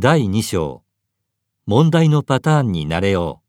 第2章。問題のパターンになれよう。